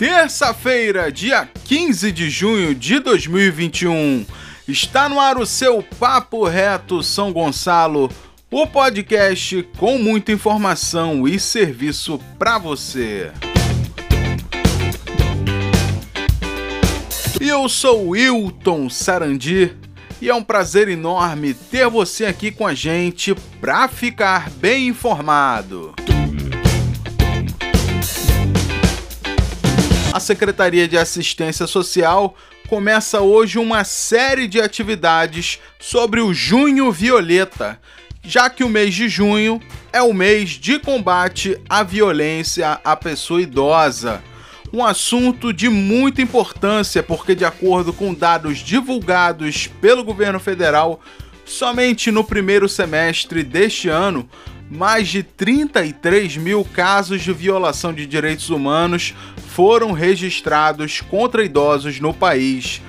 Terça-feira, dia 15 de junho de 2021. Está no ar o seu Papo Reto São Gonçalo, o podcast com muita informação e serviço para você. E eu sou Wilton Sarandi e é um prazer enorme ter você aqui com a gente para ficar bem informado. A Secretaria de Assistência Social começa hoje uma série de atividades sobre o Junho Violeta, já que o mês de junho é o mês de combate à violência à pessoa idosa. Um assunto de muita importância, porque, de acordo com dados divulgados pelo governo federal, somente no primeiro semestre deste ano, mais de 33 mil casos de violação de direitos humanos foram registrados contra idosos no país.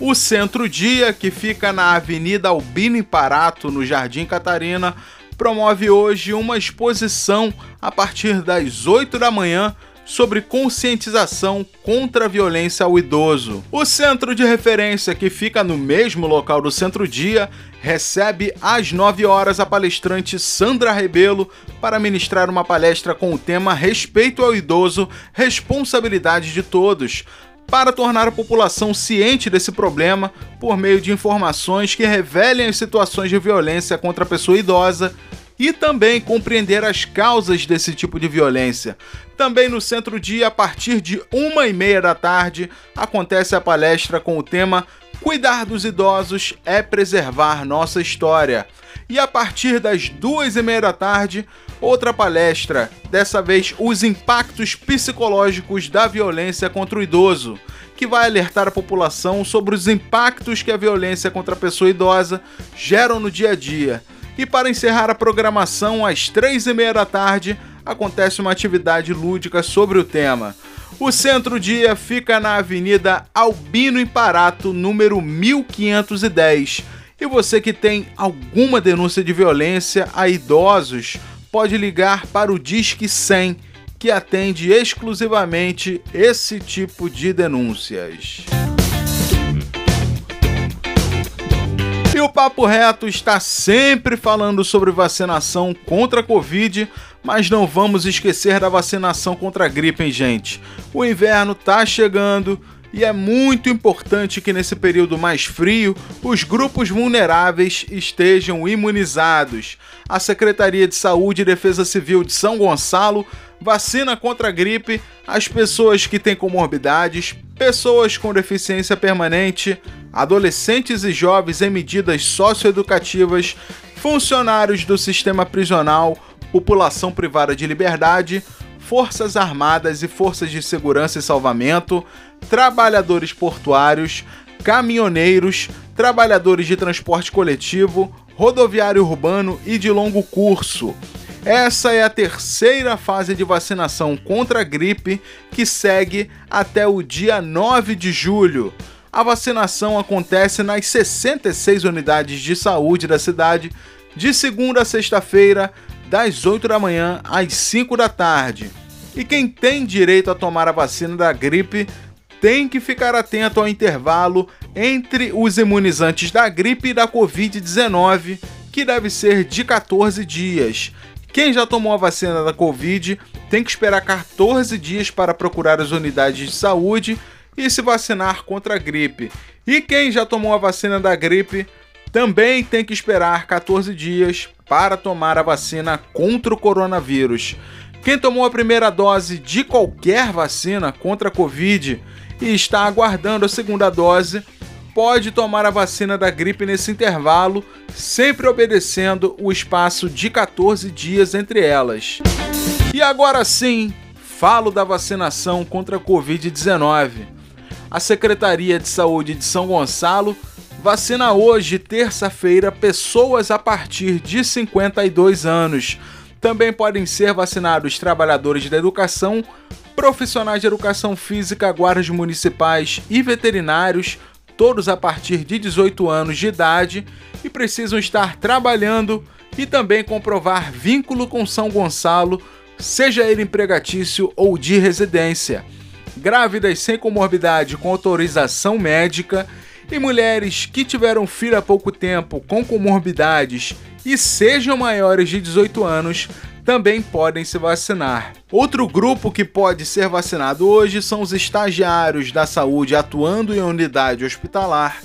O Centro Dia, que fica na Avenida Albino Imparato, no Jardim Catarina, promove hoje uma exposição a partir das 8 da manhã sobre conscientização contra a violência ao idoso. O centro de referência, que fica no mesmo local do Centro Dia, recebe às 9 horas a palestrante Sandra Rebelo para ministrar uma palestra com o tema Respeito ao idoso, responsabilidade de todos. Para tornar a população ciente desse problema por meio de informações que revelem as situações de violência contra a pessoa idosa e também compreender as causas desse tipo de violência. Também no centro-dia, a partir de uma e meia da tarde, acontece a palestra com o tema Cuidar dos idosos é preservar nossa história. E a partir das duas e meia da tarde, outra palestra, dessa vez os impactos psicológicos da violência contra o idoso, que vai alertar a população sobre os impactos que a violência contra a pessoa idosa geram no dia a dia e para encerrar a programação, às três e meia da tarde, acontece uma atividade lúdica sobre o tema. O centro-dia fica na Avenida Albino Imparato, número 1510. E você que tem alguma denúncia de violência a idosos, pode ligar para o Disque 100, que atende exclusivamente esse tipo de denúncias. O Papo Reto está sempre falando sobre vacinação contra a Covid, mas não vamos esquecer da vacinação contra a gripe, hein, gente? O inverno tá chegando e é muito importante que nesse período mais frio os grupos vulneráveis estejam imunizados. A Secretaria de Saúde e Defesa Civil de São Gonçalo vacina contra a gripe as pessoas que têm comorbidades, pessoas com deficiência permanente, adolescentes e jovens em medidas socioeducativas, funcionários do sistema prisional, população privada de liberdade, forças armadas e forças de segurança e salvamento, trabalhadores portuários, caminhoneiros, trabalhadores de transporte coletivo, rodoviário urbano e de longo curso. Essa é a terceira fase de vacinação contra a gripe que segue até o dia 9 de julho. A vacinação acontece nas 66 unidades de saúde da cidade, de segunda a sexta-feira, das 8 da manhã às 5 da tarde. E quem tem direito a tomar a vacina da gripe tem que ficar atento ao intervalo entre os imunizantes da gripe e da Covid-19, que deve ser de 14 dias. Quem já tomou a vacina da Covid tem que esperar 14 dias para procurar as unidades de saúde e se vacinar contra a gripe. E quem já tomou a vacina da gripe também tem que esperar 14 dias para tomar a vacina contra o coronavírus. Quem tomou a primeira dose de qualquer vacina contra a Covid e está aguardando a segunda dose, pode tomar a vacina da gripe nesse intervalo, sempre obedecendo o espaço de 14 dias entre elas. E agora sim, falo da vacinação contra a Covid-19 a Secretaria de Saúde de São Gonçalo vacina hoje, terça-feira, pessoas a partir de 52 anos. Também podem ser vacinados trabalhadores da educação, profissionais de educação física, guardas municipais e veterinários, todos a partir de 18 anos de idade e precisam estar trabalhando e também comprovar vínculo com São Gonçalo, seja ele empregatício ou de residência. Grávidas sem comorbidade com autorização médica e mulheres que tiveram filho há pouco tempo com comorbidades e sejam maiores de 18 anos também podem se vacinar. Outro grupo que pode ser vacinado hoje são os estagiários da saúde atuando em unidade hospitalar,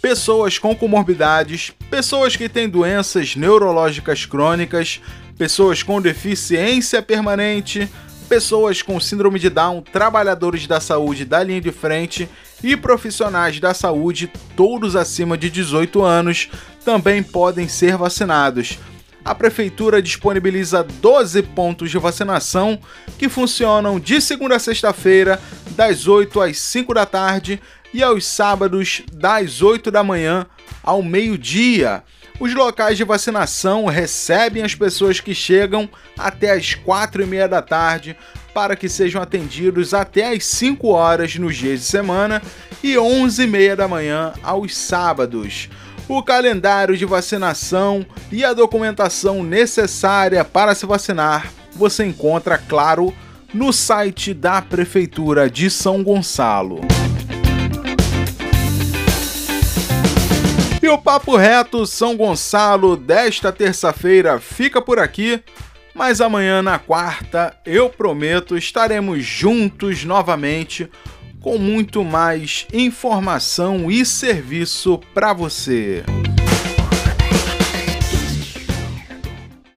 pessoas com comorbidades, pessoas que têm doenças neurológicas crônicas, pessoas com deficiência permanente, pessoas com síndrome de Down, trabalhadores da saúde da linha de frente e profissionais da saúde, todos acima de 18 anos, também podem ser vacinados. A prefeitura disponibiliza 12 pontos de vacinação que funcionam de segunda a sexta-feira, das 8 às 5 da tarde e aos sábados, das 8 da manhã ao meio-dia. Os locais de vacinação recebem as pessoas que chegam até as quatro e meia da tarde para que sejam atendidos até as 5 horas nos dias de semana e 11 e meia da manhã aos sábados. O calendário de vacinação e a documentação necessária para se vacinar você encontra, claro, no site da Prefeitura de São Gonçalo. O Papo Reto São Gonçalo desta terça-feira fica por aqui, mas amanhã, na quarta, eu prometo, estaremos juntos novamente com muito mais informação e serviço para você.